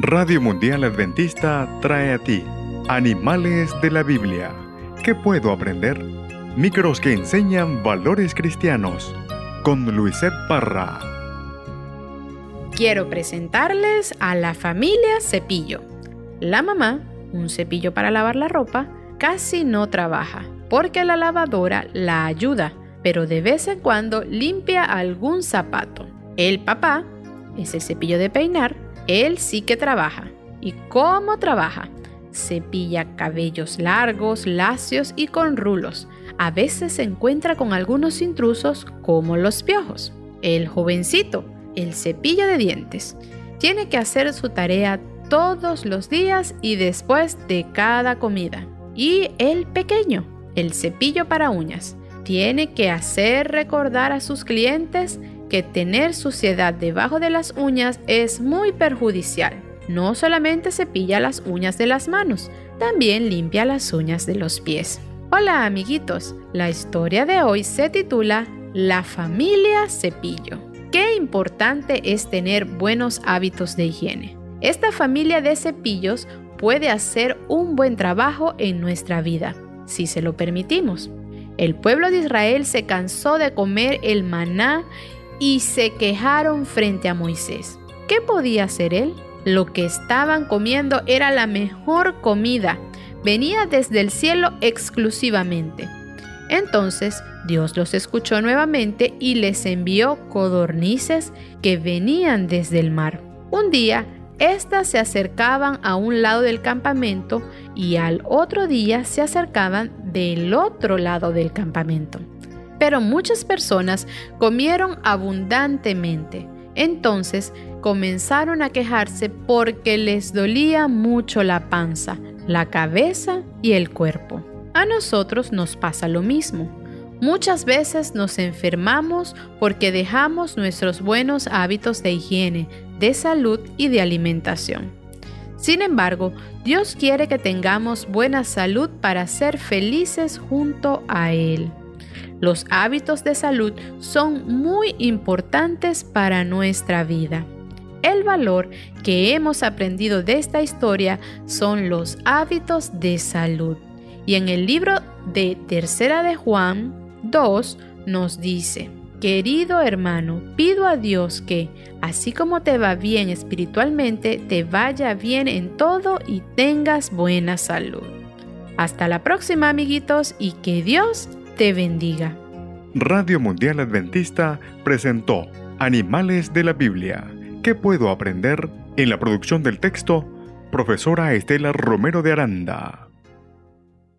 Radio Mundial Adventista trae a ti Animales de la Biblia. ¿Qué puedo aprender? Micros que enseñan valores cristianos. Con Luisette Parra. Quiero presentarles a la familia Cepillo. La mamá, un cepillo para lavar la ropa, casi no trabaja porque la lavadora la ayuda, pero de vez en cuando limpia algún zapato. El papá, ese cepillo de peinar, él sí que trabaja. ¿Y cómo trabaja? Cepilla cabellos largos, lacios y con rulos. A veces se encuentra con algunos intrusos como los piojos. El jovencito, el cepillo de dientes, tiene que hacer su tarea todos los días y después de cada comida. Y el pequeño, el cepillo para uñas, tiene que hacer recordar a sus clientes que tener suciedad debajo de las uñas es muy perjudicial. No solamente cepilla las uñas de las manos, también limpia las uñas de los pies. Hola amiguitos, la historia de hoy se titula La familia cepillo. Qué importante es tener buenos hábitos de higiene. Esta familia de cepillos puede hacer un buen trabajo en nuestra vida, si se lo permitimos. El pueblo de Israel se cansó de comer el maná y se quejaron frente a Moisés. ¿Qué podía hacer él? Lo que estaban comiendo era la mejor comida. Venía desde el cielo exclusivamente. Entonces Dios los escuchó nuevamente y les envió codornices que venían desde el mar. Un día, éstas se acercaban a un lado del campamento y al otro día se acercaban del otro lado del campamento. Pero muchas personas comieron abundantemente. Entonces comenzaron a quejarse porque les dolía mucho la panza, la cabeza y el cuerpo. A nosotros nos pasa lo mismo. Muchas veces nos enfermamos porque dejamos nuestros buenos hábitos de higiene, de salud y de alimentación. Sin embargo, Dios quiere que tengamos buena salud para ser felices junto a Él. Los hábitos de salud son muy importantes para nuestra vida. El valor que hemos aprendido de esta historia son los hábitos de salud. Y en el libro de Tercera de Juan 2 nos dice, Querido hermano, pido a Dios que, así como te va bien espiritualmente, te vaya bien en todo y tengas buena salud. Hasta la próxima amiguitos y que Dios te bendiga. Radio Mundial Adventista presentó Animales de la Biblia. ¿Qué puedo aprender? En la producción del texto, profesora Estela Romero de Aranda.